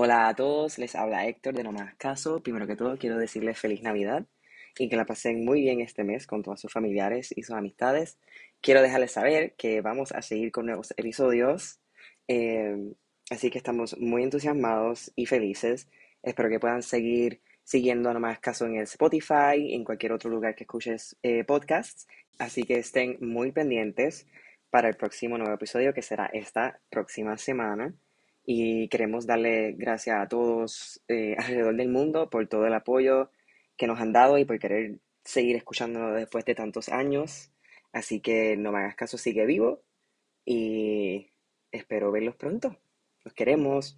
Hola a todos, les habla Héctor de No Más Caso. Primero que todo, quiero decirles feliz Navidad y que la pasen muy bien este mes con todos sus familiares y sus amistades. Quiero dejarles saber que vamos a seguir con nuevos episodios, eh, así que estamos muy entusiasmados y felices. Espero que puedan seguir siguiendo No Más Caso en el Spotify, en cualquier otro lugar que escuches eh, podcasts. Así que estén muy pendientes para el próximo nuevo episodio que será esta próxima semana y queremos darle gracias a todos eh, alrededor del mundo por todo el apoyo que nos han dado y por querer seguir escuchándonos después de tantos años. Así que no me hagas caso, sigue vivo y espero verlos pronto. Los queremos.